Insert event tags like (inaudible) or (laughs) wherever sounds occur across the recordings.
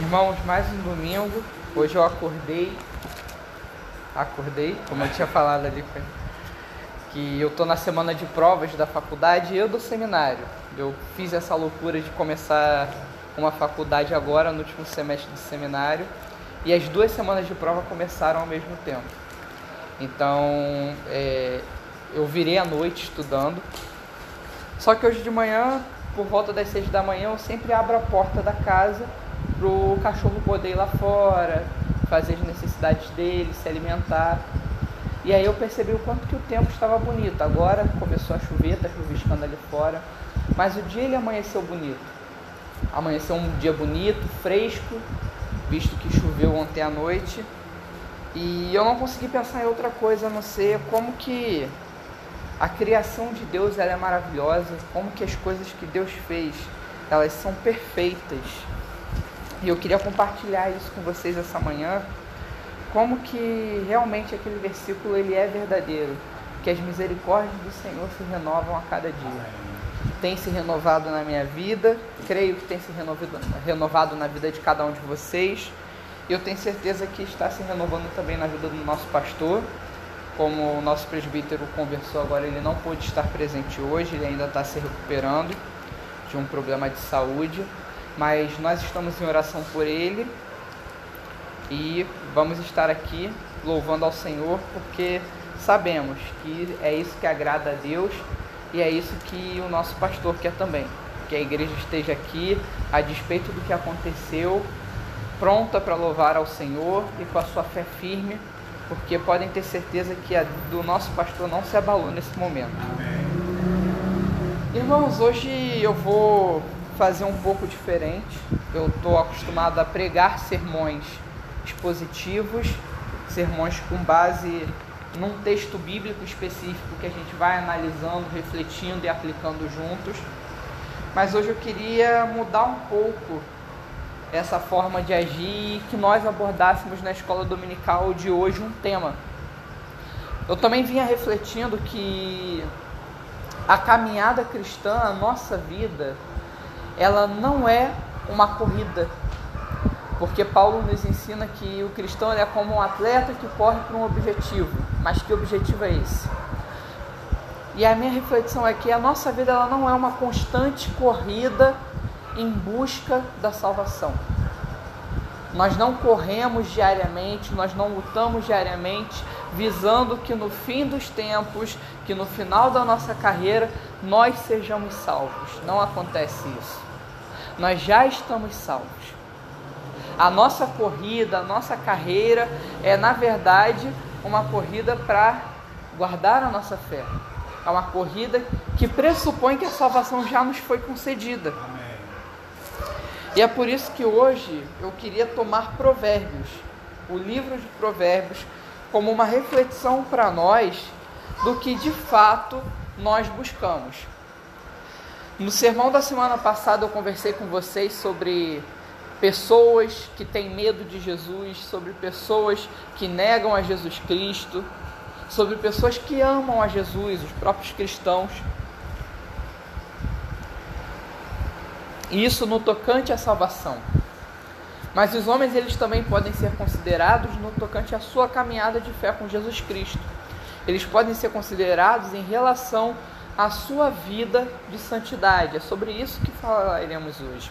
Irmãos, mais um domingo. Hoje eu acordei. Acordei, como eu tinha (laughs) falado ali, que eu tô na semana de provas da faculdade e eu do seminário. Eu fiz essa loucura de começar uma faculdade agora, no último semestre do seminário, e as duas semanas de prova começaram ao mesmo tempo. Então, é, eu virei à noite estudando. Só que hoje de manhã, por volta das seis da manhã, eu sempre abro a porta da casa para o cachorro poder ir lá fora, fazer as necessidades dele, se alimentar. E aí eu percebi o quanto que o tempo estava bonito. Agora começou a chover, está chuviscando ali fora. Mas o dia ele amanheceu bonito. Amanheceu um dia bonito, fresco, visto que choveu ontem à noite. E eu não consegui pensar em outra coisa a não ser como que a criação de Deus ela é maravilhosa, como que as coisas que Deus fez, elas são perfeitas. E eu queria compartilhar isso com vocês essa manhã, como que realmente aquele versículo ele é verdadeiro, que as misericórdias do Senhor se renovam a cada dia. Tem se renovado na minha vida, creio que tem se renovado, renovado na vida de cada um de vocês. Eu tenho certeza que está se renovando também na vida do nosso pastor. Como o nosso presbítero conversou agora, ele não pôde estar presente hoje, ele ainda está se recuperando de um problema de saúde mas nós estamos em oração por ele e vamos estar aqui louvando ao Senhor porque sabemos que é isso que agrada a Deus e é isso que o nosso pastor quer também. Que a igreja esteja aqui a despeito do que aconteceu, pronta para louvar ao Senhor e com a sua fé firme, porque podem ter certeza que a do nosso pastor não se abalou nesse momento. Amém. Irmãos, hoje eu vou fazer um pouco diferente. Eu estou acostumado a pregar sermões expositivos, sermões com base num texto bíblico específico que a gente vai analisando, refletindo e aplicando juntos. Mas hoje eu queria mudar um pouco essa forma de agir e que nós abordássemos na escola dominical de hoje um tema. Eu também vinha refletindo que a caminhada cristã, a nossa vida, ela não é uma corrida. Porque Paulo nos ensina que o cristão é como um atleta que corre para um objetivo. Mas que objetivo é esse? E a minha reflexão é que a nossa vida ela não é uma constante corrida em busca da salvação. Nós não corremos diariamente, nós não lutamos diariamente, visando que no fim dos tempos, que no final da nossa carreira, nós sejamos salvos. Não acontece isso nós já estamos salvos. A nossa corrida, a nossa carreira é, na verdade, uma corrida para guardar a nossa fé. É uma corrida que pressupõe que a salvação já nos foi concedida. E é por isso que hoje eu queria tomar Provérbios, o livro de Provérbios, como uma reflexão para nós do que de fato nós buscamos. No sermão da semana passada eu conversei com vocês sobre pessoas que têm medo de Jesus, sobre pessoas que negam a Jesus Cristo, sobre pessoas que amam a Jesus, os próprios cristãos. Isso no tocante à salvação. Mas os homens eles também podem ser considerados no tocante à sua caminhada de fé com Jesus Cristo. Eles podem ser considerados em relação a sua vida de santidade. É sobre isso que falaremos hoje.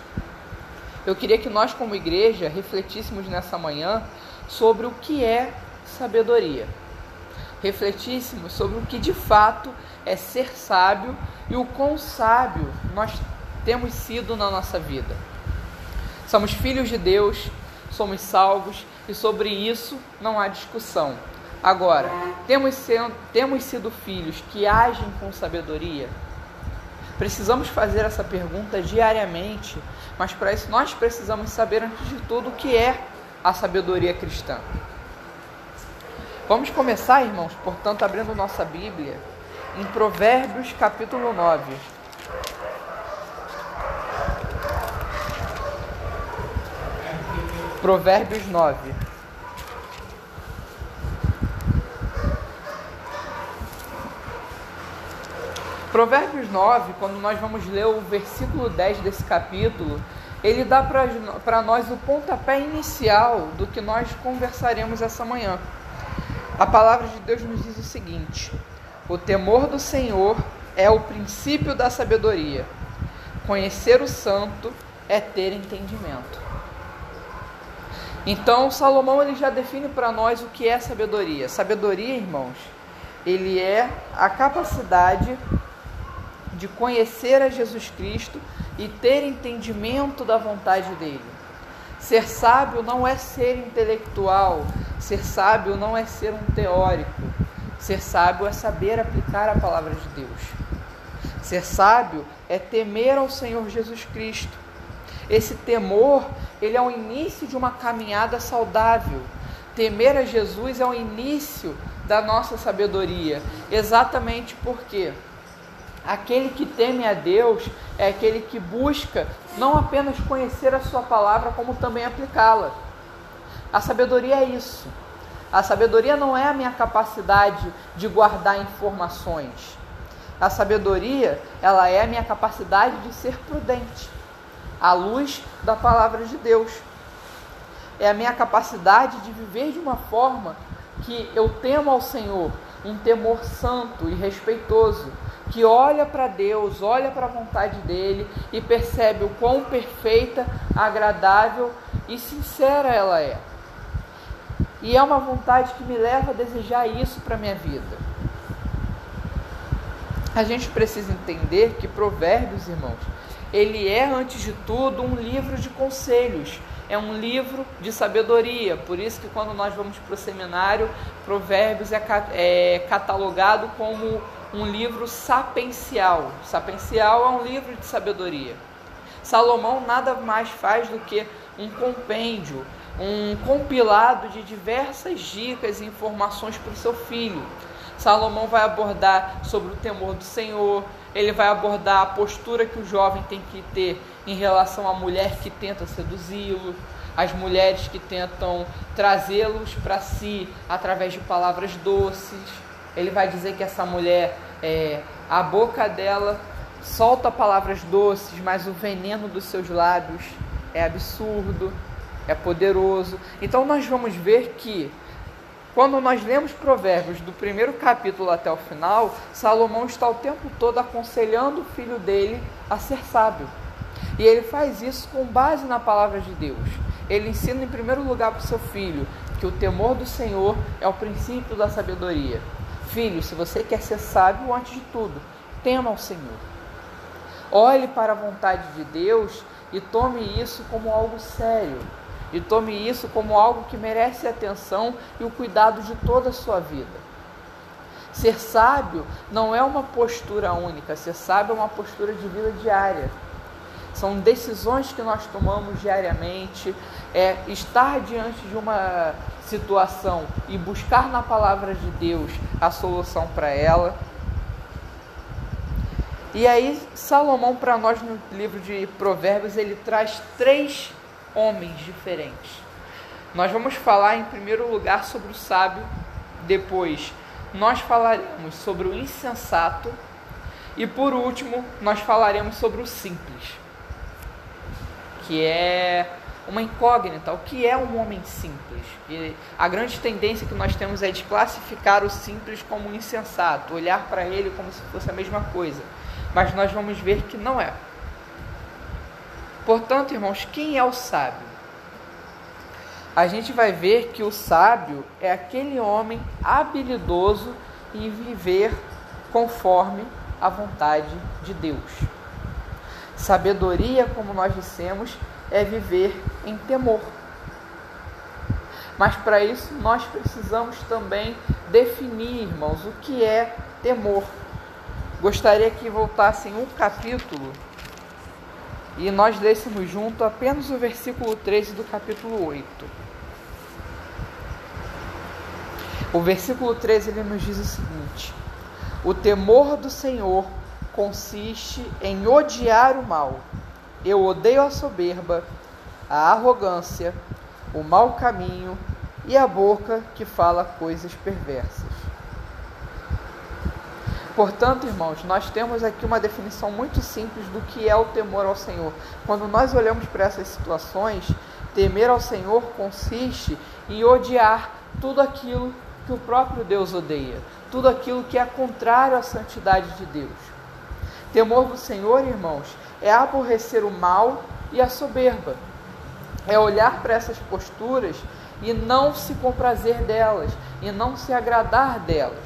Eu queria que nós, como igreja, refletíssemos nessa manhã sobre o que é sabedoria. Refletíssemos sobre o que de fato é ser sábio e o quão sábio nós temos sido na nossa vida. Somos filhos de Deus, somos salvos e sobre isso não há discussão. Agora, temos, sendo, temos sido filhos que agem com sabedoria? Precisamos fazer essa pergunta diariamente, mas para isso nós precisamos saber, antes de tudo, o que é a sabedoria cristã. Vamos começar, irmãos, portanto, abrindo nossa Bíblia em Provérbios capítulo 9. Provérbios 9. Provérbios 9, quando nós vamos ler o versículo 10 desse capítulo, ele dá para nós o pontapé inicial do que nós conversaremos essa manhã. A palavra de Deus nos diz o seguinte: o temor do Senhor é o princípio da sabedoria. Conhecer o santo é ter entendimento. Então, Salomão ele já define para nós o que é sabedoria. Sabedoria, irmãos, ele é a capacidade de conhecer a Jesus Cristo e ter entendimento da vontade dele. Ser sábio não é ser intelectual, ser sábio não é ser um teórico. Ser sábio é saber aplicar a palavra de Deus. Ser sábio é temer ao Senhor Jesus Cristo. Esse temor, ele é o início de uma caminhada saudável. Temer a Jesus é o início da nossa sabedoria, exatamente porque aquele que teme a Deus é aquele que busca não apenas conhecer a sua palavra, como também aplicá-la. A sabedoria é isso. A sabedoria não é a minha capacidade de guardar informações. A sabedoria, ela é a minha capacidade de ser prudente, à luz da palavra de Deus. É a minha capacidade de viver de uma forma que eu temo ao Senhor, um temor santo e respeitoso, que olha para Deus, olha para a vontade dele e percebe o quão perfeita, agradável e sincera ela é. E é uma vontade que me leva a desejar isso para minha vida. A gente precisa entender que Provérbios, irmãos, ele é antes de tudo um livro de conselhos, é um livro de sabedoria. Por isso que quando nós vamos para o seminário, Provérbios é, é catalogado como um livro sapencial. Sapencial é um livro de sabedoria. Salomão nada mais faz do que um compêndio, um compilado de diversas dicas e informações para o seu filho. Salomão vai abordar sobre o temor do Senhor, ele vai abordar a postura que o jovem tem que ter em relação à mulher que tenta seduzi-lo, as mulheres que tentam trazê-los para si através de palavras doces. Ele vai dizer que essa mulher, é, a boca dela solta palavras doces, mas o veneno dos seus lábios é absurdo, é poderoso. Então nós vamos ver que quando nós lemos Provérbios do primeiro capítulo até o final, Salomão está o tempo todo aconselhando o filho dele a ser sábio. E ele faz isso com base na palavra de Deus. Ele ensina em primeiro lugar para o seu filho que o temor do Senhor é o princípio da sabedoria. Filho, se você quer ser sábio, antes de tudo, tema ao Senhor. Olhe para a vontade de Deus e tome isso como algo sério e tome isso como algo que merece atenção e o cuidado de toda a sua vida. Ser sábio não é uma postura única, ser sábio é uma postura de vida diária. São decisões que nós tomamos diariamente, é estar diante de uma situação e buscar na palavra de Deus a solução para ela. E aí, Salomão, para nós no livro de Provérbios, ele traz três homens diferentes. Nós vamos falar em primeiro lugar sobre o sábio, depois nós falaremos sobre o insensato e por último nós falaremos sobre o simples, que é uma incógnita. O que é um homem simples? E a grande tendência que nós temos é de classificar o simples como insensato, olhar para ele como se fosse a mesma coisa. Mas nós vamos ver que não é. Portanto, irmãos, quem é o sábio? A gente vai ver que o sábio é aquele homem habilidoso em viver conforme a vontade de Deus. Sabedoria, como nós dissemos, é viver em temor. Mas para isso nós precisamos também definir, irmãos, o que é temor. Gostaria que voltassem um capítulo e nós lêssemos junto apenas o versículo 13 do capítulo 8. O versículo 13 ele nos diz o seguinte: O temor do Senhor consiste em odiar o mal. Eu odeio a soberba, a arrogância, o mau caminho e a boca que fala coisas perversas. Portanto, irmãos, nós temos aqui uma definição muito simples do que é o temor ao Senhor. Quando nós olhamos para essas situações, temer ao Senhor consiste em odiar tudo aquilo que o próprio Deus odeia, tudo aquilo que é contrário à santidade de Deus. Temor do Senhor, irmãos, é aborrecer o mal e a soberba. É olhar para essas posturas e não se comprazer delas, e não se agradar delas.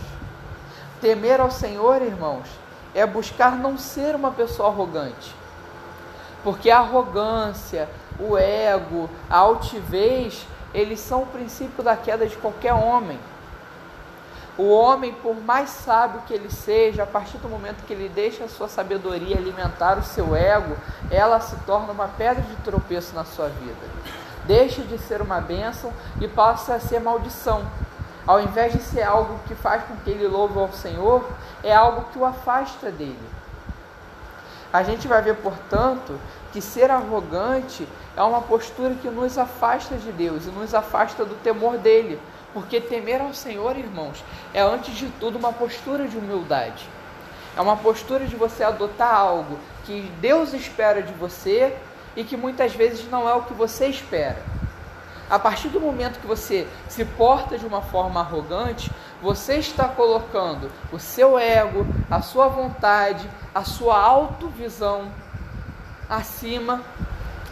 Temer ao Senhor, irmãos, é buscar não ser uma pessoa arrogante. Porque a arrogância, o ego, a altivez, eles são o princípio da queda de qualquer homem. O homem, por mais sábio que ele seja, a partir do momento que ele deixa a sua sabedoria alimentar o seu ego, ela se torna uma pedra de tropeço na sua vida. Deixa de ser uma bênção e passa a ser maldição. Ao invés de ser algo que faz com que ele louve ao Senhor, é algo que o afasta dele. A gente vai ver, portanto, que ser arrogante é uma postura que nos afasta de Deus e nos afasta do temor dele. Porque temer ao Senhor, irmãos, é antes de tudo uma postura de humildade. É uma postura de você adotar algo que Deus espera de você e que muitas vezes não é o que você espera. A partir do momento que você se porta de uma forma arrogante, você está colocando o seu ego, a sua vontade, a sua autovisão acima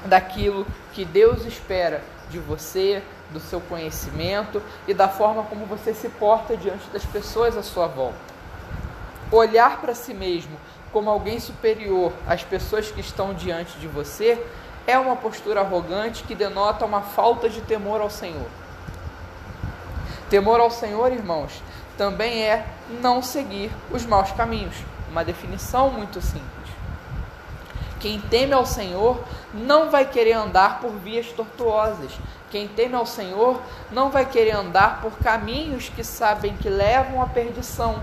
daquilo que Deus espera de você, do seu conhecimento e da forma como você se porta diante das pessoas à sua volta. Olhar para si mesmo como alguém superior às pessoas que estão diante de você é uma postura arrogante que denota uma falta de temor ao Senhor. Temor ao Senhor, irmãos, também é não seguir os maus caminhos. Uma definição muito simples. Quem teme ao Senhor não vai querer andar por vias tortuosas. Quem teme ao Senhor não vai querer andar por caminhos que sabem que levam à perdição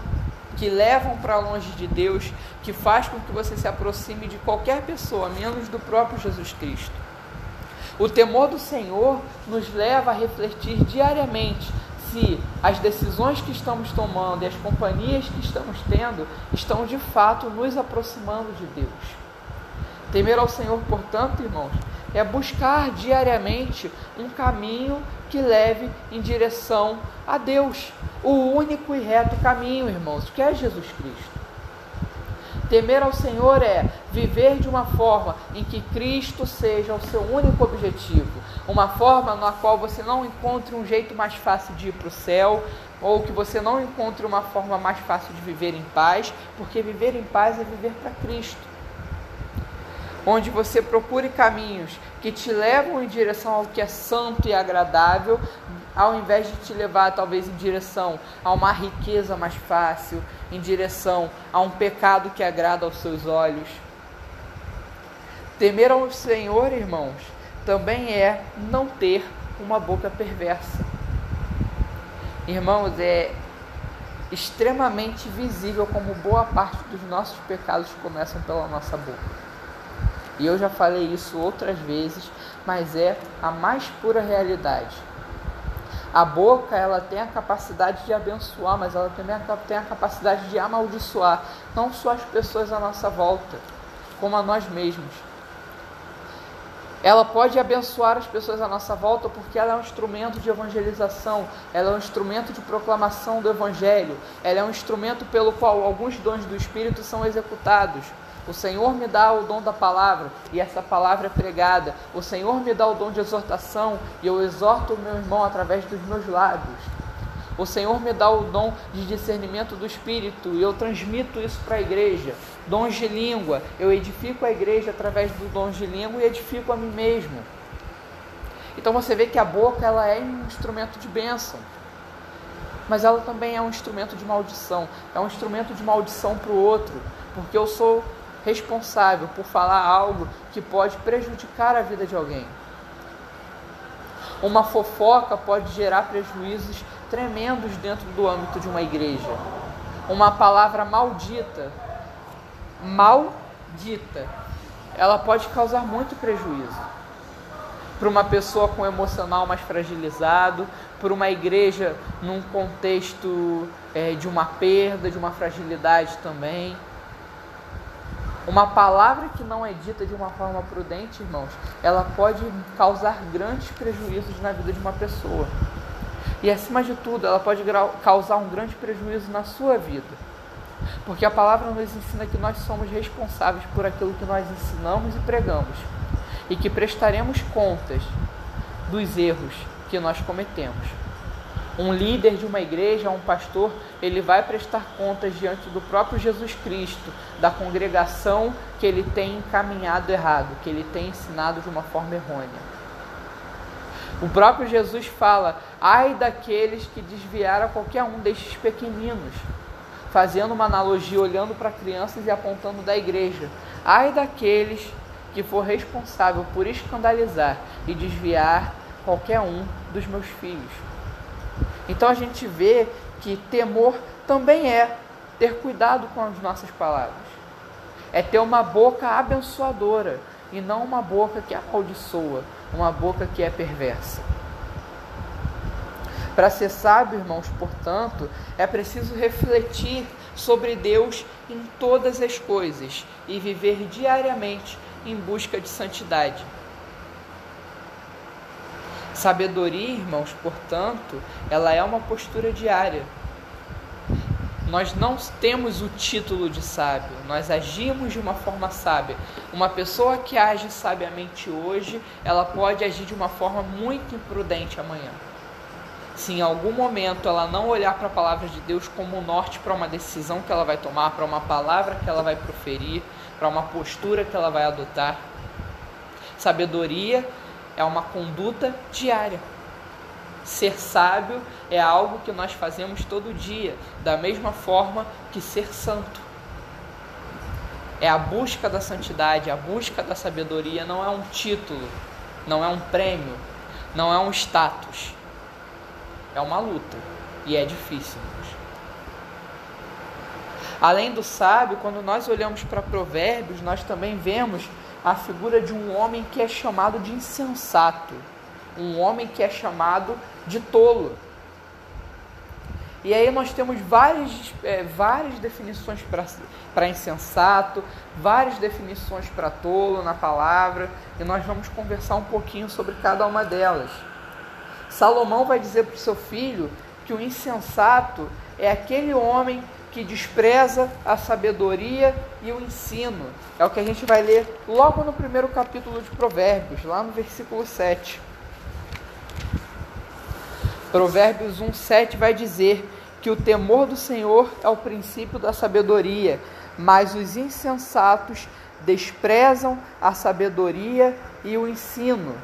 que levam para longe de Deus, que faz com que você se aproxime de qualquer pessoa, menos do próprio Jesus Cristo. O temor do Senhor nos leva a refletir diariamente se as decisões que estamos tomando e as companhias que estamos tendo estão de fato nos aproximando de Deus. Temer ao Senhor, portanto, irmãos, é buscar diariamente um caminho que leve em direção a Deus, o único e reto caminho, irmãos, que é Jesus Cristo. Temer ao Senhor é viver de uma forma em que Cristo seja o seu único objetivo, uma forma na qual você não encontre um jeito mais fácil de ir para o céu, ou que você não encontre uma forma mais fácil de viver em paz, porque viver em paz é viver para Cristo onde você procure caminhos que te levam em direção ao que é santo e agradável, ao invés de te levar talvez em direção a uma riqueza mais fácil, em direção a um pecado que agrada aos seus olhos. Temer ao Senhor, irmãos, também é não ter uma boca perversa. Irmãos, é extremamente visível como boa parte dos nossos pecados começam pela nossa boca. E eu já falei isso outras vezes, mas é a mais pura realidade. A boca, ela tem a capacidade de abençoar, mas ela também tem a capacidade de amaldiçoar, não só as pessoas à nossa volta, como a nós mesmos. Ela pode abençoar as pessoas à nossa volta porque ela é um instrumento de evangelização, ela é um instrumento de proclamação do evangelho, ela é um instrumento pelo qual alguns dons do Espírito são executados. O Senhor me dá o dom da palavra e essa palavra é pregada. O Senhor me dá o dom de exortação e eu exorto o meu irmão através dos meus lábios. O Senhor me dá o dom de discernimento do Espírito e eu transmito isso para a igreja. Dons de língua, eu edifico a igreja através do dom de língua e edifico a mim mesmo. Então você vê que a boca ela é um instrumento de bênção, mas ela também é um instrumento de maldição. É um instrumento de maldição para o outro, porque eu sou responsável por falar algo que pode prejudicar a vida de alguém. Uma fofoca pode gerar prejuízos tremendos dentro do âmbito de uma igreja. Uma palavra maldita, maldita, ela pode causar muito prejuízo para uma pessoa com emocional mais fragilizado, por uma igreja num contexto é, de uma perda, de uma fragilidade também. Uma palavra que não é dita de uma forma prudente, irmãos, ela pode causar grandes prejuízos na vida de uma pessoa. E acima de tudo, ela pode causar um grande prejuízo na sua vida. Porque a palavra nos ensina que nós somos responsáveis por aquilo que nós ensinamos e pregamos. E que prestaremos contas dos erros que nós cometemos. Um líder de uma igreja, um pastor, ele vai prestar contas diante do próprio Jesus Cristo, da congregação que ele tem encaminhado errado, que ele tem ensinado de uma forma errônea. O próprio Jesus fala: ai daqueles que desviaram qualquer um destes pequeninos, fazendo uma analogia, olhando para crianças e apontando da igreja. Ai daqueles que for responsável por escandalizar e desviar qualquer um dos meus filhos. Então a gente vê que temor também é ter cuidado com as nossas palavras. É ter uma boca abençoadora e não uma boca que amaldiçoa, uma boca que é perversa. Para ser sábio, irmãos, portanto, é preciso refletir sobre Deus em todas as coisas e viver diariamente em busca de santidade. Sabedoria, irmãos, portanto, ela é uma postura diária. Nós não temos o título de sábio, nós agimos de uma forma sábia. Uma pessoa que age sabiamente hoje, ela pode agir de uma forma muito imprudente amanhã. Se em algum momento ela não olhar para a palavra de Deus como norte para uma decisão que ela vai tomar, para uma palavra que ela vai proferir, para uma postura que ela vai adotar. Sabedoria é uma conduta diária. Ser sábio é algo que nós fazemos todo dia, da mesma forma que ser santo. É a busca da santidade, a busca da sabedoria não é um título, não é um prêmio, não é um status. É uma luta e é difícil. Além do sábio, quando nós olhamos para Provérbios, nós também vemos a figura de um homem que é chamado de insensato, um homem que é chamado de tolo. E aí nós temos várias, é, várias definições para insensato, várias definições para tolo na palavra, e nós vamos conversar um pouquinho sobre cada uma delas. Salomão vai dizer para o seu filho que o insensato é aquele homem que despreza a sabedoria e o ensino. É o que a gente vai ler logo no primeiro capítulo de Provérbios, lá no versículo 7. Provérbios 1, 7 vai dizer que o temor do Senhor é o princípio da sabedoria, mas os insensatos desprezam a sabedoria e o ensino.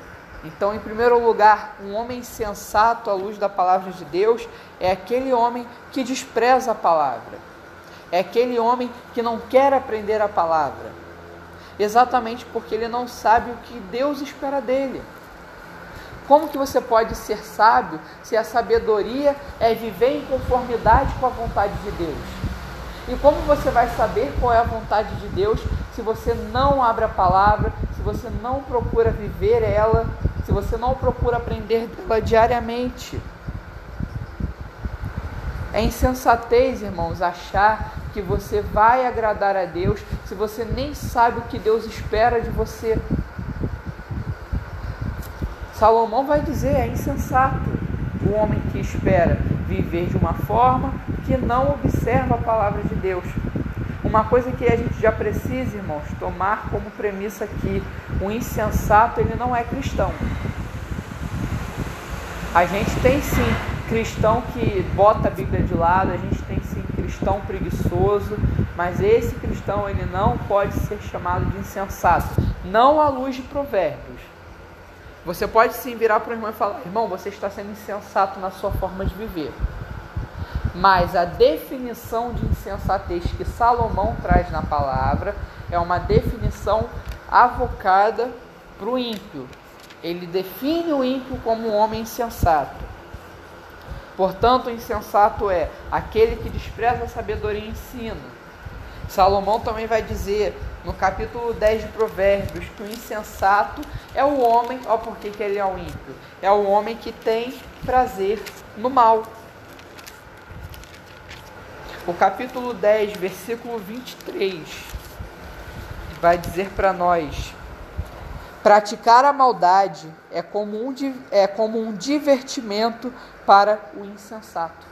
Então, em primeiro lugar, um homem sensato à luz da palavra de Deus é aquele homem que despreza a palavra. É aquele homem que não quer aprender a palavra. Exatamente porque ele não sabe o que Deus espera dele. Como que você pode ser sábio se a sabedoria é viver em conformidade com a vontade de Deus? E como você vai saber qual é a vontade de Deus se você não abre a palavra, se você não procura viver ela, se você não procura aprender dela diariamente? É insensatez, irmãos, achar que você vai agradar a Deus se você nem sabe o que Deus espera de você. Salomão vai dizer: é insensato o homem que espera viver de uma forma que não observa a palavra de Deus. Uma coisa que a gente já precisa, irmãos, tomar como premissa aqui: o insensato ele não é cristão. A gente tem sim cristão que bota a Bíblia de lado, a gente tem sim cristão preguiçoso, mas esse cristão ele não pode ser chamado de insensato, não à luz de provérbios. Você pode sim virar para o irmão e falar: irmão, você está sendo insensato na sua forma de viver. Mas a definição de insensatez que Salomão traz na palavra é uma definição avocada para o ímpio. Ele define o ímpio como um homem insensato. Portanto, o insensato é aquele que despreza a sabedoria e ensina. Salomão também vai dizer no capítulo 10 de Provérbios que o insensato é o homem, ó por que ele é o ímpio? É o homem que tem prazer no mal. O capítulo 10, versículo 23, vai dizer para nós: praticar a maldade é como, um, é como um divertimento para o insensato.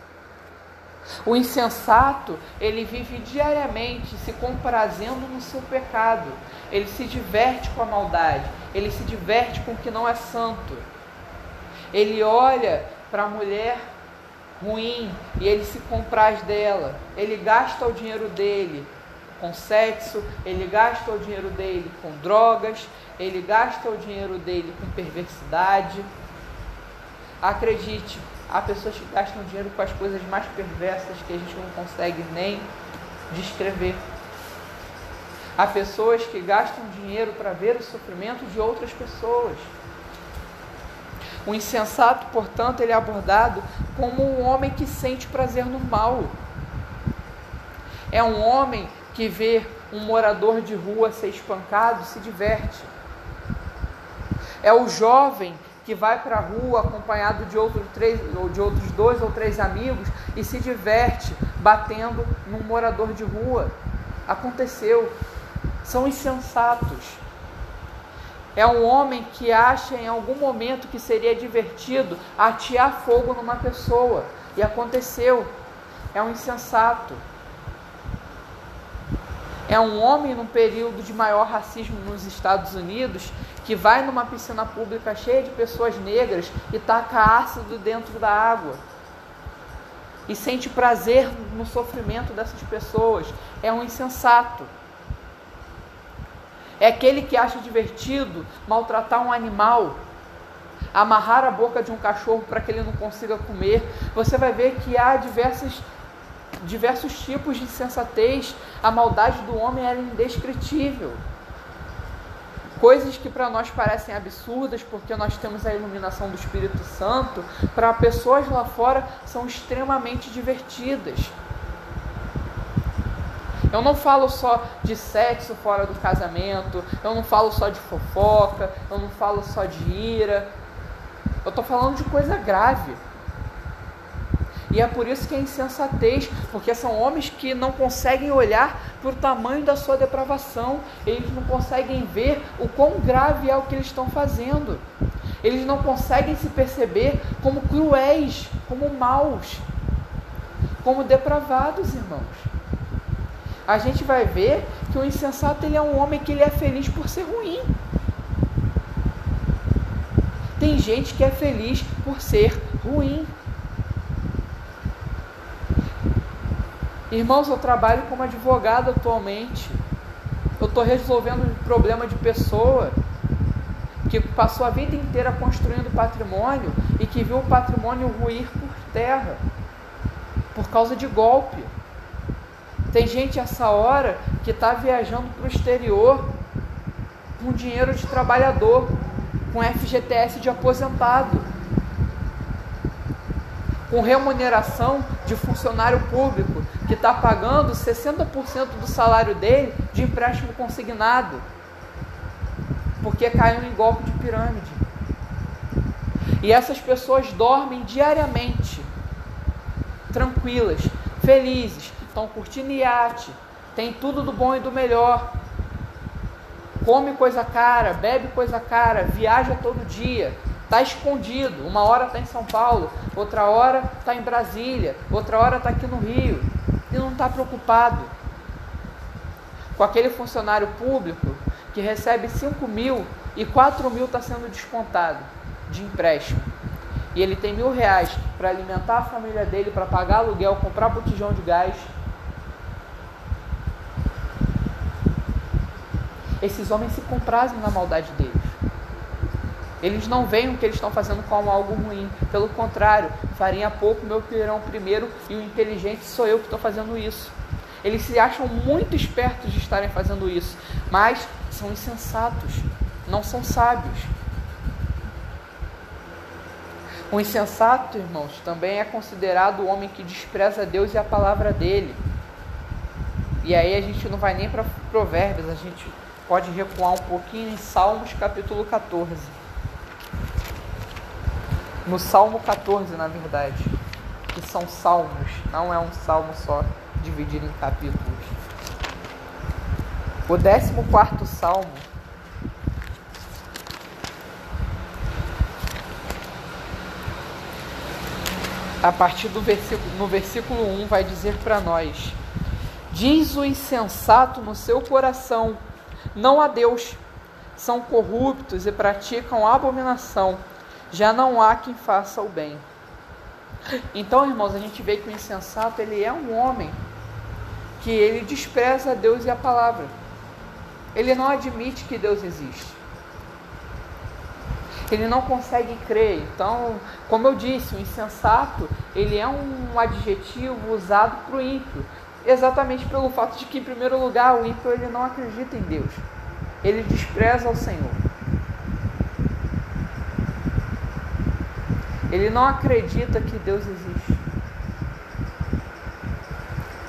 O insensato, ele vive diariamente se comprazendo no seu pecado. Ele se diverte com a maldade, ele se diverte com o que não é santo. Ele olha para a mulher ruim e ele se compraz dela. Ele gasta o dinheiro dele com sexo, ele gasta o dinheiro dele com drogas, ele gasta o dinheiro dele com perversidade. Acredite, Há pessoas que gastam dinheiro com as coisas mais perversas que a gente não consegue nem descrever. Há pessoas que gastam dinheiro para ver o sofrimento de outras pessoas. O insensato, portanto, ele é abordado como um homem que sente prazer no mal. É um homem que vê um morador de rua ser espancado, se diverte. É o jovem que vai para a rua acompanhado de, três, ou de outros dois ou três amigos e se diverte batendo num morador de rua. Aconteceu. São insensatos. É um homem que acha em algum momento que seria divertido atear fogo numa pessoa. E aconteceu. É um insensato. É um homem num período de maior racismo nos Estados Unidos que vai numa piscina pública cheia de pessoas negras e taca ácido dentro da água. E sente prazer no sofrimento dessas pessoas. É um insensato. É aquele que acha divertido maltratar um animal, amarrar a boca de um cachorro para que ele não consiga comer. Você vai ver que há diversos, diversos tipos de insensatez. A maldade do homem é indescritível coisas que para nós parecem absurdas porque nós temos a iluminação do Espírito Santo, para pessoas lá fora são extremamente divertidas. Eu não falo só de sexo fora do casamento, eu não falo só de fofoca, eu não falo só de ira. Eu estou falando de coisa grave. E é por isso que é insensatez, porque são homens que não conseguem olhar para o tamanho da sua depravação, eles não conseguem ver o quão grave é o que eles estão fazendo. Eles não conseguem se perceber como cruéis, como maus, como depravados, irmãos. A gente vai ver que o insensato ele é um homem que ele é feliz por ser ruim. Tem gente que é feliz por ser ruim. Irmãos, eu trabalho como advogado atualmente. Eu estou resolvendo problema de pessoa que passou a vida inteira construindo patrimônio e que viu o patrimônio ruir por terra por causa de golpe. Tem gente essa hora que está viajando para o exterior com dinheiro de trabalhador, com FGTS de aposentado, com remuneração de funcionário público que está pagando 60% do salário dele de empréstimo consignado, porque caiu em golpe de pirâmide. E essas pessoas dormem diariamente, tranquilas, felizes, estão curtindo iate, tem tudo do bom e do melhor, come coisa cara, bebe coisa cara, viaja todo dia, está escondido. Uma hora está em São Paulo, outra hora está em Brasília, outra hora está aqui no Rio e não está preocupado com aquele funcionário público que recebe 5 mil e 4 mil está sendo descontado de empréstimo. E ele tem mil reais para alimentar a família dele, para pagar aluguel, comprar botijão de gás. Esses homens se comprazem na maldade deles. Eles não veem o que eles estão fazendo como algo ruim. Pelo contrário, farinha pouco, meu pirão primeiro e o inteligente sou eu que estou fazendo isso. Eles se acham muito espertos de estarem fazendo isso, mas são insensatos, não são sábios. O insensato, irmãos, também é considerado o homem que despreza Deus e a palavra dele. E aí a gente não vai nem para Provérbios, a gente pode recuar um pouquinho em Salmos capítulo 14. No Salmo 14, na verdade, que são salmos, não é um salmo só dividido em capítulos. O 14 salmo a partir do versículo no versículo 1 vai dizer para nós: Diz o insensato no seu coração: Não há Deus. São corruptos e praticam abominação. Já não há quem faça o bem. Então, irmãos, a gente vê que o insensato ele é um homem que ele despreza Deus e a palavra. Ele não admite que Deus existe. Ele não consegue crer. Então, como eu disse, o insensato ele é um adjetivo usado para o ímpio, exatamente pelo fato de que, em primeiro lugar, o ímpio ele não acredita em Deus. Ele despreza o Senhor. Ele não acredita que Deus existe.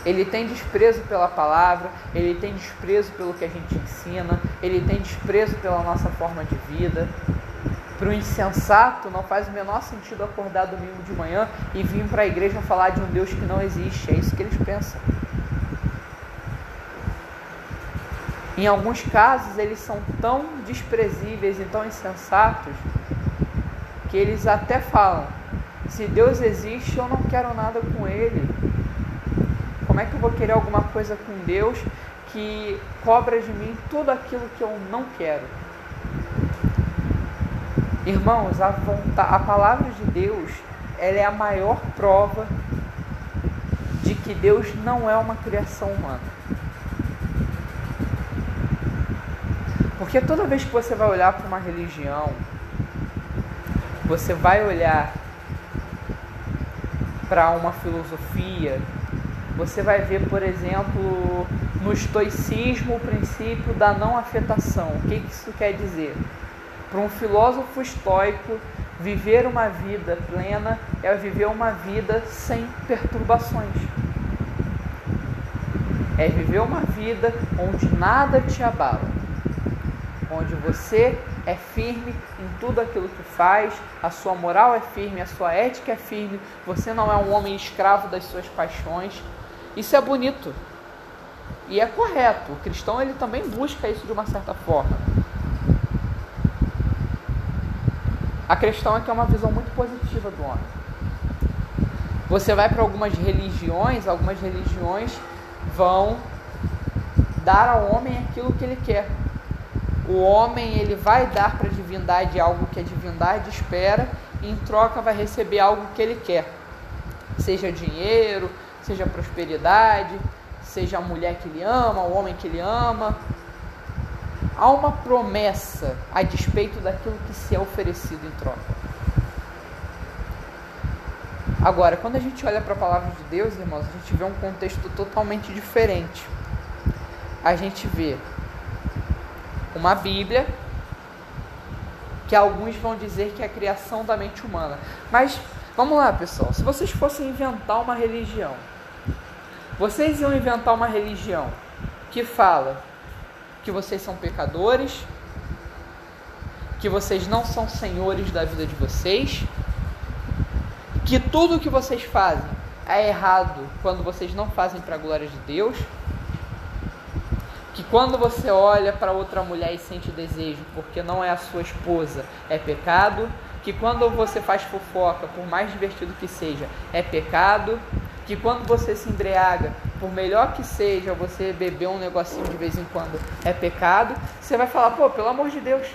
Ele tem desprezo pela palavra, ele tem desprezo pelo que a gente ensina, ele tem desprezo pela nossa forma de vida. Para o insensato, não faz o menor sentido acordar domingo de manhã e vir para a igreja falar de um Deus que não existe. É isso que eles pensam. Em alguns casos, eles são tão desprezíveis e tão insensatos que eles até falam: se Deus existe, eu não quero nada com Ele. Como é que eu vou querer alguma coisa com Deus que cobra de mim tudo aquilo que eu não quero? Irmãos, a, a palavra de Deus ela é a maior prova de que Deus não é uma criação humana. Porque toda vez que você vai olhar para uma religião, você vai olhar para uma filosofia, você vai ver, por exemplo, no estoicismo o princípio da não afetação. O que isso quer dizer? Para um filósofo estoico, viver uma vida plena é viver uma vida sem perturbações. É viver uma vida onde nada te abala, onde você é firme em tudo aquilo que faz, a sua moral é firme, a sua ética é firme, você não é um homem escravo das suas paixões. Isso é bonito e é correto. O cristão ele também busca isso de uma certa forma. A questão é que é uma visão muito positiva do homem. Você vai para algumas religiões, algumas religiões vão dar ao homem aquilo que ele quer. O homem ele vai dar para a divindade algo que a divindade espera e em troca vai receber algo que ele quer. Seja dinheiro, seja prosperidade, seja a mulher que ele ama, o homem que ele ama, há uma promessa a despeito daquilo que se é oferecido em troca. Agora, quando a gente olha para a palavra de Deus, irmãos, a gente vê um contexto totalmente diferente. A gente vê uma Bíblia que alguns vão dizer que é a criação da mente humana. Mas vamos lá, pessoal. Se vocês fossem inventar uma religião, vocês iam inventar uma religião que fala que vocês são pecadores, que vocês não são senhores da vida de vocês, que tudo que vocês fazem é errado quando vocês não fazem para a glória de Deus, que quando você olha para outra mulher e sente desejo porque não é a sua esposa, é pecado, que quando você faz fofoca, por mais divertido que seja, é pecado, que quando você se embriaga, por melhor que seja você beber um negocinho de vez em quando, é pecado, você vai falar, pô, pelo amor de Deus,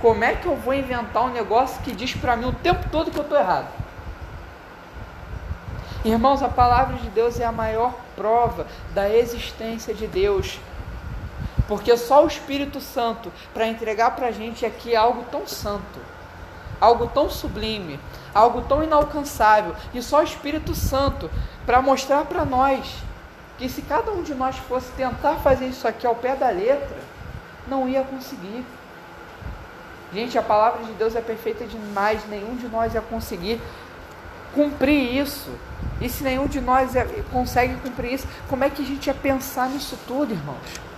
como é que eu vou inventar um negócio que diz para mim o tempo todo que eu estou errado? Irmãos, a palavra de Deus é a maior prova da existência de Deus. Porque só o Espírito Santo para entregar para a gente aqui algo tão santo, algo tão sublime, algo tão inalcançável, e só o Espírito Santo para mostrar para nós que se cada um de nós fosse tentar fazer isso aqui ao pé da letra, não ia conseguir. Gente, a palavra de Deus é perfeita demais, nenhum de nós ia conseguir. cumprir isso, e se nenhum de nós é, consegue cumprir isso, como é que a gente ia pensar nisso tudo, irmãos?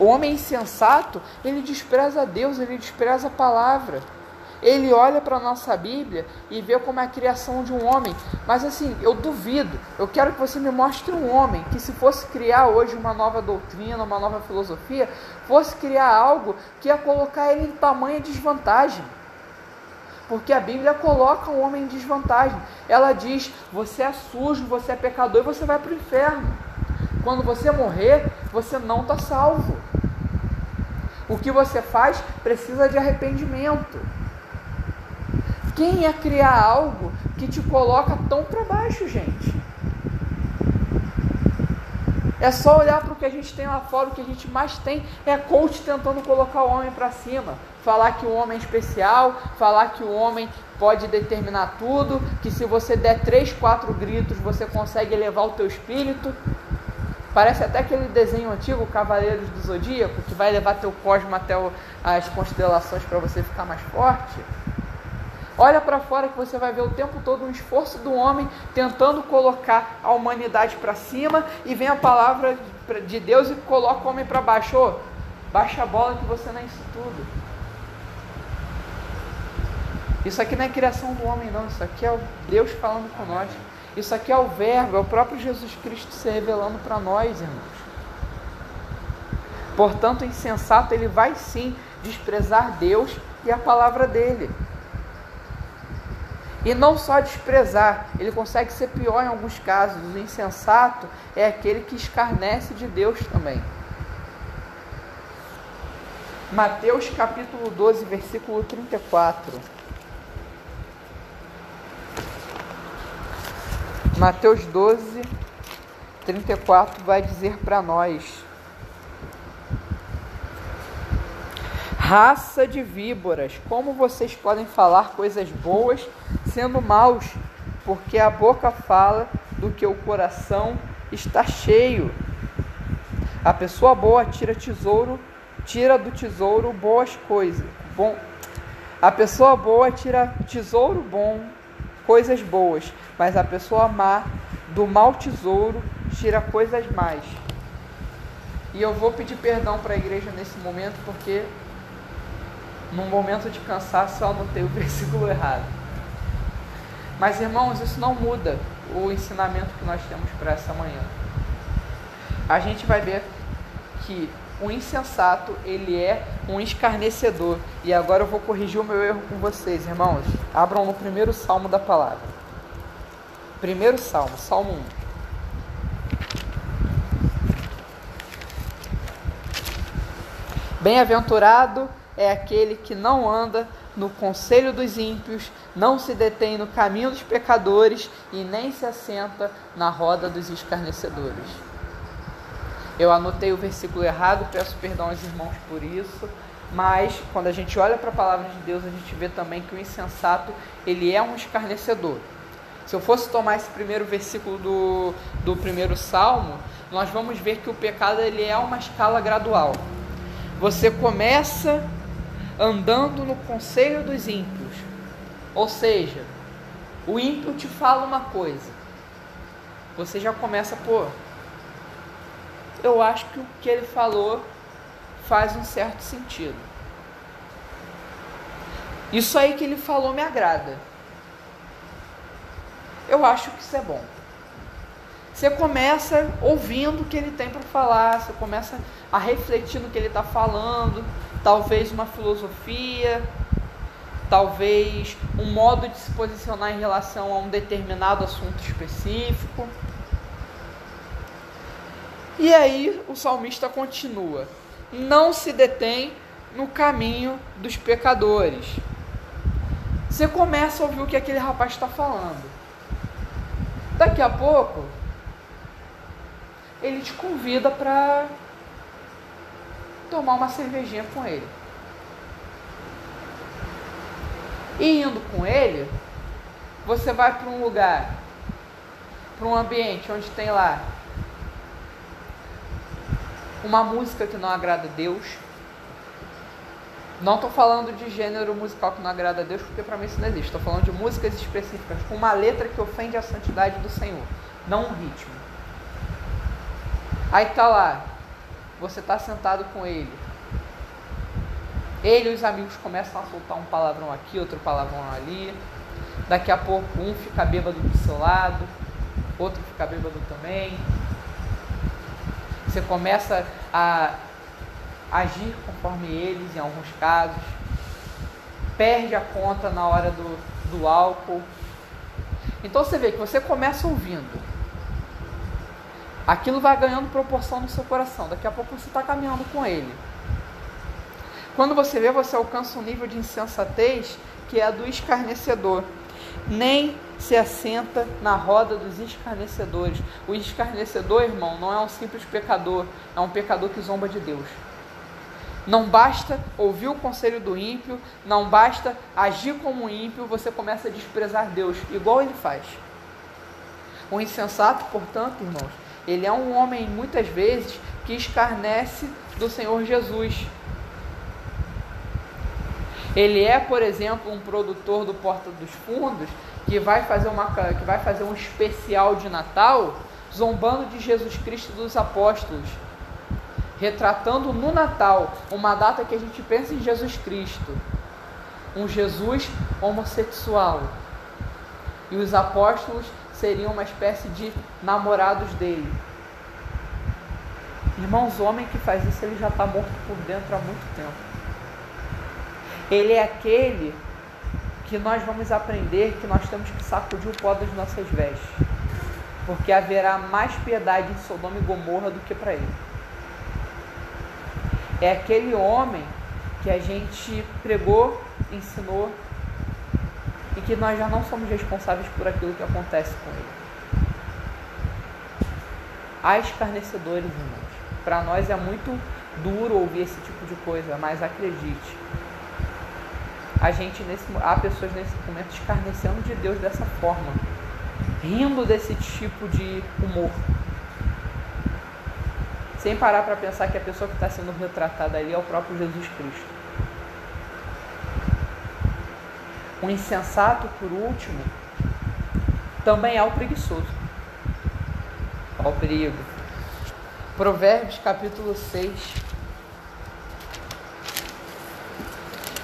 O homem insensato, ele despreza Deus, ele despreza a palavra. Ele olha para a nossa Bíblia e vê como é a criação de um homem. Mas assim, eu duvido. Eu quero que você me mostre um homem que, se fosse criar hoje uma nova doutrina, uma nova filosofia, fosse criar algo que ia colocar ele em tamanha desvantagem. Porque a Bíblia coloca o homem em desvantagem. Ela diz: você é sujo, você é pecador e você vai para o inferno. Quando você morrer, você não está salvo. O que você faz precisa de arrependimento. Quem ia criar algo que te coloca tão para baixo, gente? É só olhar para o que a gente tem lá fora, o que a gente mais tem é coach tentando colocar o homem para cima, falar que o homem é especial, falar que o homem pode determinar tudo, que se você der três, quatro gritos você consegue elevar o teu espírito. Parece até aquele desenho antigo, Cavaleiros do Zodíaco, que vai levar teu cosmo até o, as constelações para você ficar mais forte. Olha para fora que você vai ver o tempo todo um esforço do homem tentando colocar a humanidade para cima e vem a palavra de Deus e coloca o homem para baixo. Oh, baixa a bola que você não é isso tudo. Isso aqui não é criação do homem, não. Isso aqui é Deus falando com nós. Isso aqui é o Verbo, é o próprio Jesus Cristo se revelando para nós, irmãos. Portanto, o insensato ele vai sim desprezar Deus e a palavra dele. E não só desprezar, ele consegue ser pior em alguns casos. O insensato é aquele que escarnece de Deus também. Mateus capítulo 12, versículo 34. Mateus 12, 34 vai dizer para nós: Raça de víboras, como vocês podem falar coisas boas sendo maus? Porque a boca fala do que o coração está cheio. A pessoa boa tira tesouro, tira do tesouro boas coisas. Bom, a pessoa boa tira tesouro bom, coisas boas, mas a pessoa má do mau tesouro tira coisas más. E eu vou pedir perdão para a igreja nesse momento porque num momento de cansaço eu anotei o (laughs) versículo errado. Mas irmãos, isso não muda o ensinamento que nós temos para essa manhã. A gente vai ver que o insensato, ele é um escarnecedor. E agora eu vou corrigir o meu erro com vocês, irmãos. Abram no primeiro salmo da palavra. Primeiro salmo, Salmo 1. Bem-aventurado é aquele que não anda no conselho dos ímpios, não se detém no caminho dos pecadores e nem se assenta na roda dos escarnecedores. Eu anotei o versículo errado, peço perdão aos irmãos por isso, mas quando a gente olha para a palavra de Deus, a gente vê também que o insensato, ele é um escarnecedor. Se eu fosse tomar esse primeiro versículo do, do primeiro salmo, nós vamos ver que o pecado ele é uma escala gradual. Você começa andando no conselho dos ímpios, ou seja, o ímpio te fala uma coisa, você já começa por eu acho que o que ele falou faz um certo sentido. Isso aí que ele falou me agrada eu acho que isso é bom. Você começa ouvindo o que ele tem para falar, você começa a refletir no que ele está falando, talvez uma filosofia, talvez um modo de se posicionar em relação a um determinado assunto específico. E aí o salmista continua: não se detém no caminho dos pecadores. Você começa a ouvir o que aquele rapaz está falando. Daqui a pouco, ele te convida para tomar uma cervejinha com ele. E indo com ele, você vai para um lugar, para um ambiente onde tem lá uma música que não agrada a Deus, Não estou falando de gênero musical que não agrada a Deus, porque para mim isso não existe. Estou falando de músicas específicas, com uma letra que ofende a santidade do Senhor, não um ritmo. Aí tá lá, você está sentado com ele. Ele e os amigos começam a soltar um palavrão aqui, outro palavrão ali. Daqui a pouco um fica bêbado do seu lado, outro fica bêbado também. Você começa a agir conforme eles em alguns casos. Perde a conta na hora do, do álcool. Então você vê que você começa ouvindo. Aquilo vai ganhando proporção no seu coração. Daqui a pouco você está caminhando com ele. Quando você vê, você alcança um nível de insensatez que é a do escarnecedor. Nem se assenta na roda dos escarnecedores. O escarnecedor, irmão, não é um simples pecador, é um pecador que zomba de Deus. Não basta ouvir o conselho do ímpio, não basta agir como ímpio, você começa a desprezar Deus, igual ele faz. O insensato, portanto, irmãos, ele é um homem muitas vezes que escarnece do Senhor Jesus. Ele é, por exemplo, um produtor do Porta dos Fundos que vai fazer, uma, que vai fazer um especial de Natal zombando de Jesus Cristo dos apóstolos, retratando no Natal uma data que a gente pensa em Jesus Cristo, um Jesus homossexual. E os apóstolos seriam uma espécie de namorados dele. Irmãos, o homem que faz isso, ele já está morto por dentro há muito tempo. Ele é aquele que nós vamos aprender que nós temos que sacudir o pó das nossas vestes. Porque haverá mais piedade em Sodoma e Gomorra do que para ele. É aquele homem que a gente pregou, ensinou e que nós já não somos responsáveis por aquilo que acontece com ele. Há escarnecedores, irmãos. Para nós é muito duro ouvir esse tipo de coisa, mas acredite, a gente nesse, há pessoas nesse momento escarnecendo de Deus dessa forma, rindo desse tipo de humor. Sem parar para pensar que a pessoa que está sendo retratada ali é o próprio Jesus Cristo. O insensato, por último, também é o preguiçoso. Olha o perigo. Provérbios capítulo 6,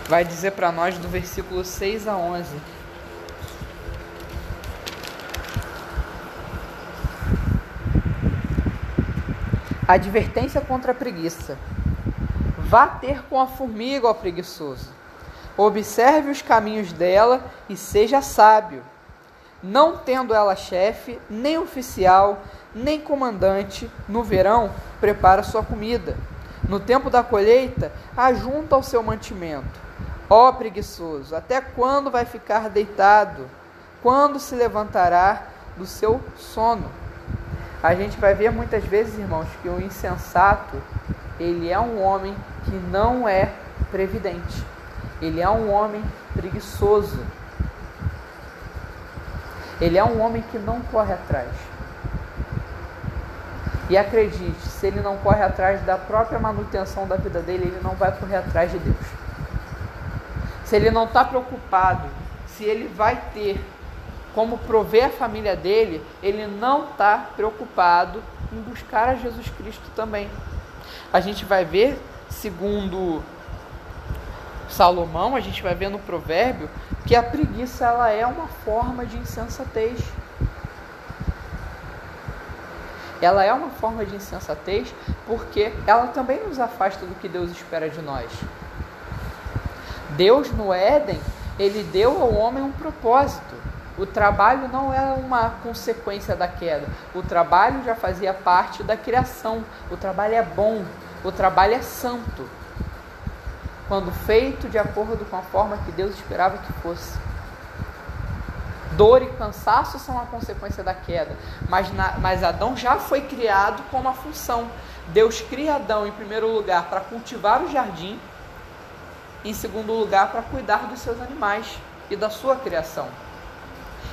vai dizer para nós do versículo 6 a 11. Advertência contra a preguiça. Vá ter com a formiga, ó preguiçoso. Observe os caminhos dela e seja sábio. Não tendo ela chefe, nem oficial, nem comandante, no verão prepara sua comida. No tempo da colheita, ajunta ao seu mantimento. Ó oh, preguiçoso, até quando vai ficar deitado? Quando se levantará do seu sono? A gente vai ver muitas vezes, irmãos, que o insensato, ele é um homem que não é previdente. Ele é um homem preguiçoso. Ele é um homem que não corre atrás. E acredite, se ele não corre atrás da própria manutenção da vida dele, ele não vai correr atrás de Deus se ele não está preocupado, se ele vai ter como prover a família dele, ele não está preocupado em buscar a Jesus Cristo também. A gente vai ver, segundo Salomão, a gente vai ver no provérbio, que a preguiça ela é uma forma de insensatez. Ela é uma forma de insensatez porque ela também nos afasta do que Deus espera de nós. Deus no Éden, ele deu ao homem um propósito. O trabalho não é uma consequência da queda. O trabalho já fazia parte da criação. O trabalho é bom. O trabalho é santo. Quando feito de acordo com a forma que Deus esperava que fosse. Dor e cansaço são a consequência da queda. Mas, na, mas Adão já foi criado com uma função. Deus cria Adão, em primeiro lugar, para cultivar o jardim em segundo lugar, para cuidar dos seus animais e da sua criação.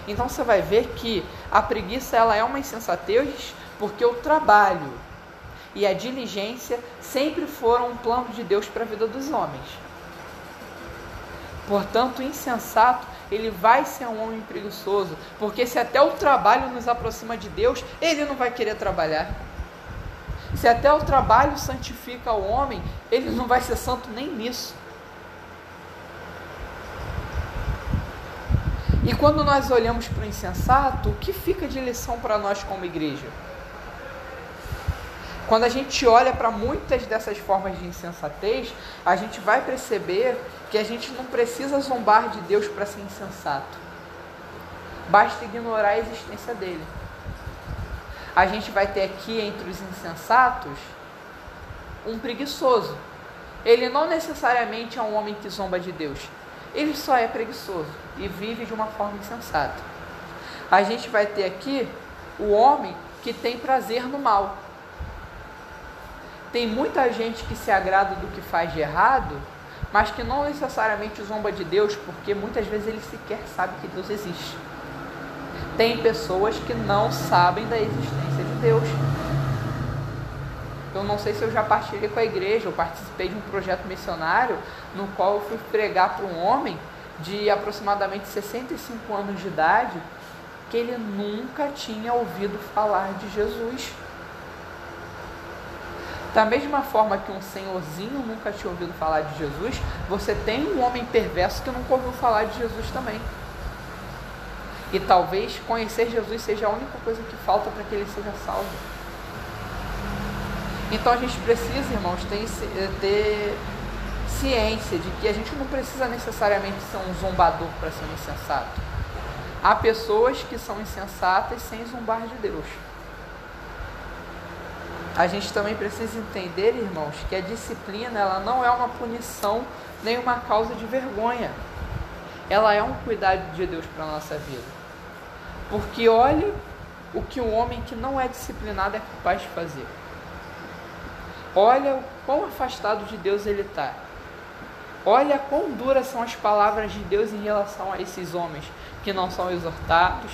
Então você vai ver que a preguiça ela é uma insensatez porque o trabalho e a diligência sempre foram um plano de Deus para a vida dos homens. Portanto, o insensato, ele vai ser um homem preguiçoso, porque se até o trabalho nos aproxima de Deus, ele não vai querer trabalhar. Se até o trabalho santifica o homem, ele não vai ser santo nem nisso. E quando nós olhamos para o insensato, o que fica de lição para nós como igreja? Quando a gente olha para muitas dessas formas de insensatez, a gente vai perceber que a gente não precisa zombar de Deus para ser insensato. Basta ignorar a existência dele. A gente vai ter aqui entre os insensatos um preguiçoso. Ele não necessariamente é um homem que zomba de Deus. Ele só é preguiçoso e vive de uma forma insensata. A gente vai ter aqui o homem que tem prazer no mal. Tem muita gente que se agrada do que faz de errado mas que não necessariamente zomba de Deus, porque muitas vezes ele sequer sabe que Deus existe. Tem pessoas que não sabem da existência de Deus. Eu não sei se eu já partilhei com a igreja, eu participei de um projeto missionário no qual eu fui pregar para um homem de aproximadamente 65 anos de idade que ele nunca tinha ouvido falar de Jesus. Da mesma forma que um senhorzinho nunca tinha ouvido falar de Jesus, você tem um homem perverso que nunca ouviu falar de Jesus também. E talvez conhecer Jesus seja a única coisa que falta para que ele seja salvo. Então a gente precisa, irmãos, ter, ter ciência de que a gente não precisa necessariamente ser um zombador para ser um insensato. Há pessoas que são insensatas sem zombar de Deus a gente também precisa entender, irmãos, que a disciplina ela não é uma punição nem uma causa de vergonha. Ela é um cuidado de Deus para a nossa vida. Porque olha o que um homem que não é disciplinado é capaz de fazer. Olha o quão afastado de Deus ele está. Olha quão duras são as palavras de Deus em relação a esses homens que não são exortados.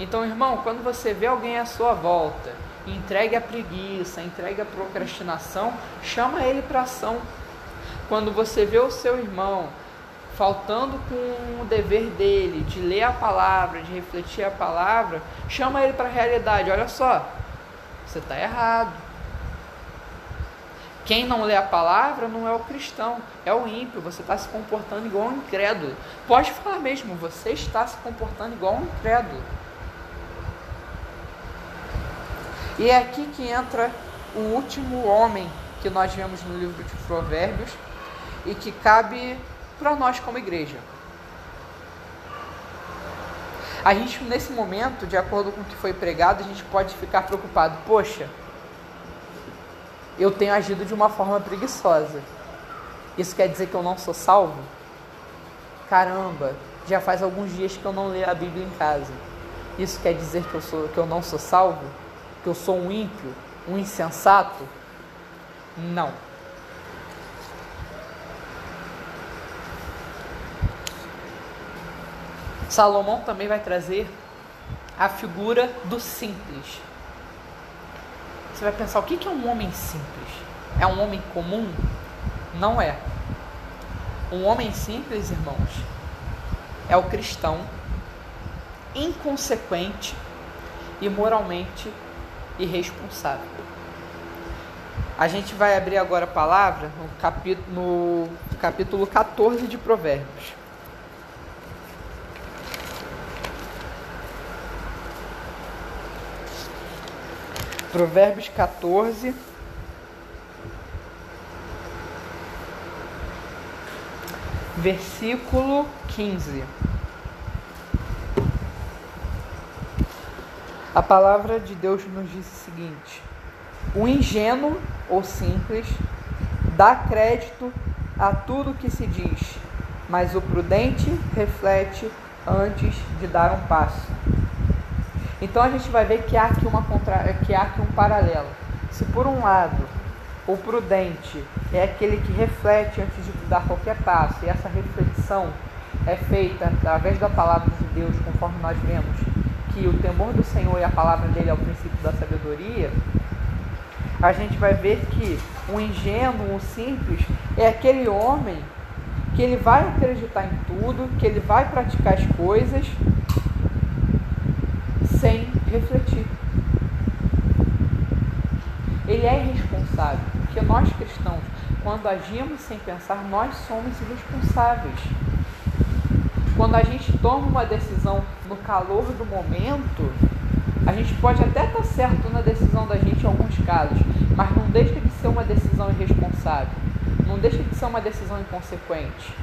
Então, irmão, quando você vê alguém à sua volta entregue a preguiça, entregue a procrastinação, chama ele para ação. Quando você vê o seu irmão faltando com o dever dele de ler a palavra, de refletir a palavra, chama ele para a realidade. Olha só, você está errado. Quem não lê a palavra não é o cristão, é o ímpio. Você está se comportando igual um incrédulo. Pode falar mesmo, você está se comportando igual um incrédulo. E é aqui que entra o último homem que nós vemos no livro de Provérbios e que cabe para nós como igreja. A gente, nesse momento, de acordo com o que foi pregado, a gente pode ficar preocupado: poxa, eu tenho agido de uma forma preguiçosa. Isso quer dizer que eu não sou salvo? Caramba, já faz alguns dias que eu não leio a Bíblia em casa. Isso quer dizer que eu, sou, que eu não sou salvo? que eu sou um ímpio, um insensato? Não. Salomão também vai trazer a figura do simples. Você vai pensar, o que é um homem simples? É um homem comum? Não é. Um homem simples, irmãos, é o cristão inconsequente e moralmente irresponsável. A gente vai abrir agora a palavra no capítulo, no capítulo 14 de Provérbios. Provérbios 14, versículo 15. A palavra de Deus nos diz o seguinte: o ingênuo ou simples dá crédito a tudo que se diz, mas o prudente reflete antes de dar um passo. Então a gente vai ver que há aqui, uma contra... que há aqui um paralelo. Se por um lado o prudente é aquele que reflete antes de dar qualquer passo, e essa reflexão é feita através da palavra de Deus, conforme nós vemos que o temor do Senhor e a palavra dele é o princípio da sabedoria, a gente vai ver que o ingênuo, o simples, é aquele homem que ele vai acreditar em tudo, que ele vai praticar as coisas sem refletir. Ele é irresponsável, porque nós cristãos, quando agimos sem pensar, nós somos irresponsáveis. Quando a gente toma uma decisão no calor do momento, a gente pode até estar certo na decisão da gente em alguns casos, mas não deixa de ser uma decisão irresponsável, não deixa de ser uma decisão inconsequente.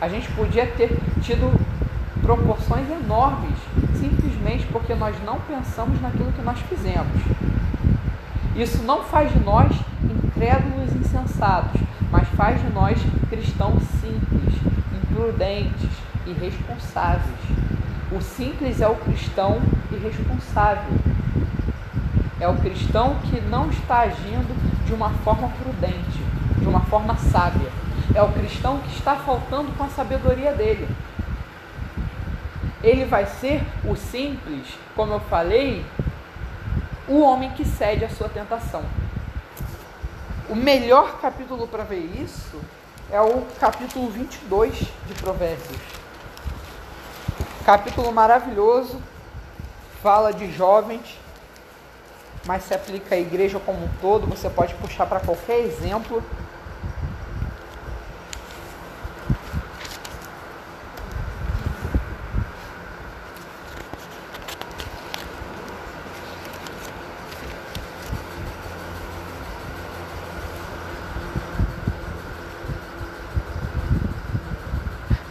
A gente podia ter tido proporções enormes, simplesmente porque nós não pensamos naquilo que nós fizemos. Isso não faz de nós incrédulos insensatos, mas faz de nós cristãos simples, imprudentes e responsáveis. O simples é o cristão irresponsável. É o cristão que não está agindo de uma forma prudente, de uma forma sábia. É o cristão que está faltando com a sabedoria dele. Ele vai ser o simples, como eu falei, o homem que cede à sua tentação. O melhor capítulo para ver isso é o capítulo 22 de Provérbios. Capítulo maravilhoso, fala de jovens, mas se aplica à igreja como um todo. Você pode puxar para qualquer exemplo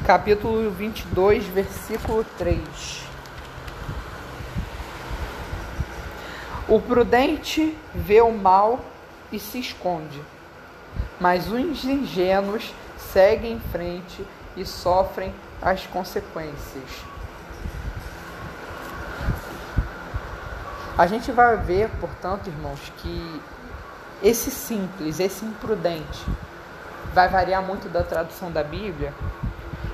capítulo 22, versículo 3. O prudente vê o mal e se esconde, mas os ingênuos seguem em frente e sofrem as consequências. A gente vai ver, portanto, irmãos, que esse simples, esse imprudente, vai variar muito da tradução da Bíblia,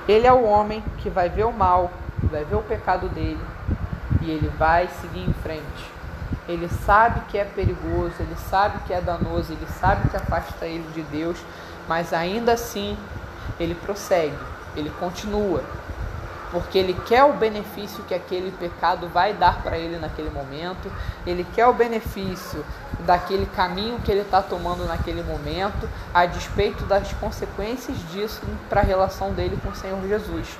ele é o homem que vai ver o mal, vai ver o pecado dele e ele vai seguir em frente. Ele sabe que é perigoso, ele sabe que é danoso, ele sabe que afasta ele de Deus, mas ainda assim ele prossegue, ele continua, porque ele quer o benefício que aquele pecado vai dar para ele naquele momento, ele quer o benefício daquele caminho que ele está tomando naquele momento, a despeito das consequências disso para a relação dele com o Senhor Jesus.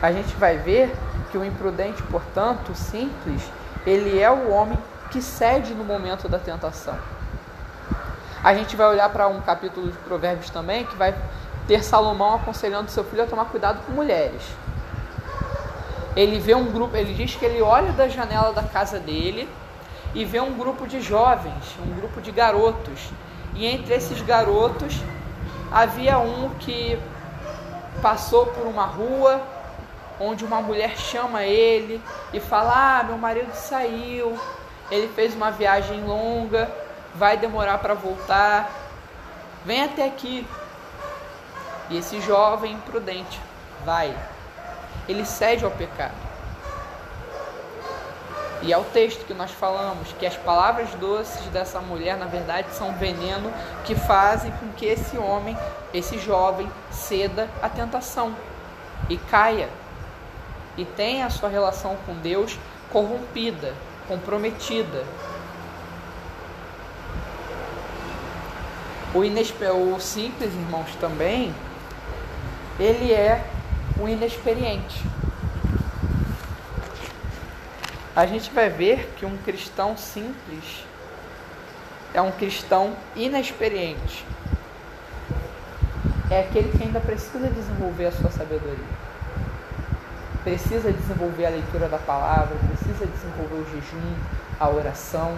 A gente vai ver que o imprudente, portanto, o simples, ele é o homem que cede no momento da tentação. A gente vai olhar para um capítulo de Provérbios também que vai ter Salomão aconselhando seu filho a tomar cuidado com mulheres. Ele vê um grupo, ele diz que ele olha da janela da casa dele e vê um grupo de jovens, um grupo de garotos. E entre esses garotos havia um que passou por uma rua onde uma mulher chama ele e fala: "Ah, meu marido saiu, ele fez uma viagem longa, vai demorar para voltar. Vem até aqui." E esse jovem imprudente vai, ele cede ao pecado. E é o texto que nós falamos que as palavras doces dessa mulher, na verdade, são veneno que fazem com que esse homem, esse jovem, ceda à tentação e caia e tenha a sua relação com Deus corrompida, comprometida. O, inesper... o simples, irmãos, também ele é o inexperiente. A gente vai ver que um cristão simples é um cristão inexperiente. É aquele que ainda precisa desenvolver a sua sabedoria. Precisa desenvolver a leitura da palavra, precisa desenvolver o jejum, a oração.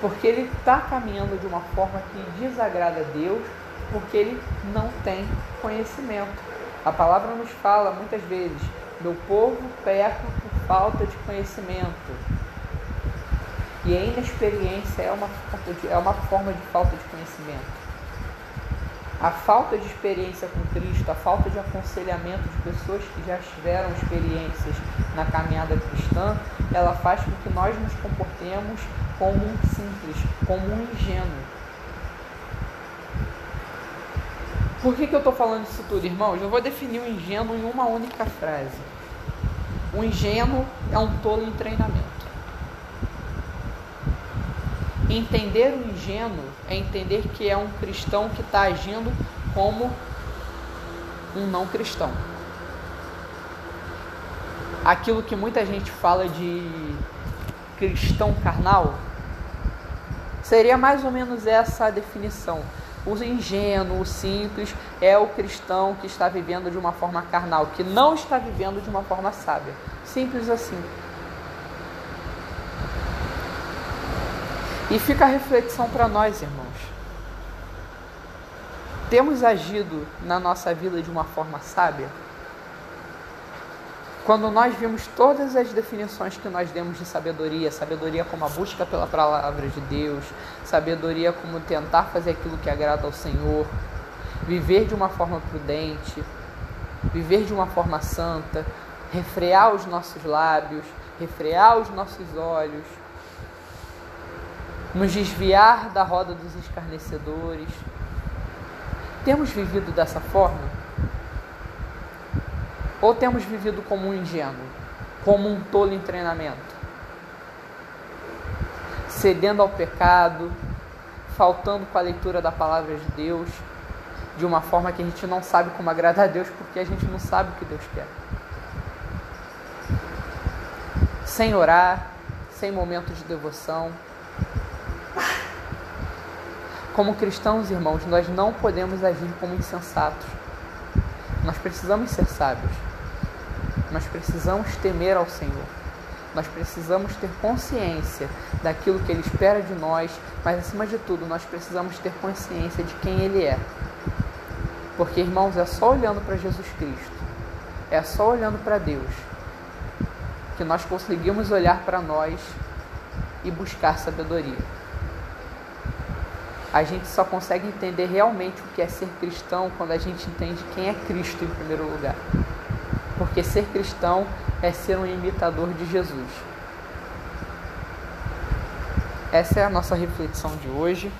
Porque ele está caminhando de uma forma que desagrada a Deus porque ele não tem conhecimento. A palavra nos fala muitas vezes: meu povo peca por falta de conhecimento. E a inexperiência é uma, é uma forma de falta de conhecimento. A falta de experiência com Cristo, a falta de aconselhamento de pessoas que já tiveram experiências na caminhada cristã, ela faz com que nós nos comportemos como um simples, como um ingênuo. Por que, que eu estou falando isso tudo, irmãos? Eu vou definir o ingênuo em uma única frase. O ingênuo é um tolo em treinamento. Entender o ingênuo é entender que é um cristão que está agindo como um não cristão. Aquilo que muita gente fala de cristão carnal seria mais ou menos essa a definição. O ingênuo, o simples, é o cristão que está vivendo de uma forma carnal, que não está vivendo de uma forma sábia. Simples assim. E fica a reflexão para nós, irmãos. Temos agido na nossa vida de uma forma sábia? Quando nós vimos todas as definições que nós demos de sabedoria, sabedoria como a busca pela palavra de Deus, sabedoria como tentar fazer aquilo que agrada ao Senhor, viver de uma forma prudente, viver de uma forma santa, refrear os nossos lábios, refrear os nossos olhos, nos desviar da roda dos escarnecedores. Temos vivido dessa forma? Ou temos vivido como um ingênuo, como um tolo em treinamento? Cedendo ao pecado, faltando com a leitura da palavra de Deus, de uma forma que a gente não sabe como agradar a Deus, porque a gente não sabe o que Deus quer. Sem orar, sem momento de devoção, como cristãos, irmãos, nós não podemos agir como insensatos. Nós precisamos ser sábios. Nós precisamos temer ao Senhor. Nós precisamos ter consciência daquilo que Ele espera de nós, mas acima de tudo, nós precisamos ter consciência de quem Ele é. Porque, irmãos, é só olhando para Jesus Cristo, é só olhando para Deus, que nós conseguimos olhar para nós e buscar sabedoria a gente só consegue entender realmente o que é ser cristão quando a gente entende quem é Cristo em primeiro lugar. Porque ser cristão é ser um imitador de Jesus. Essa é a nossa reflexão de hoje.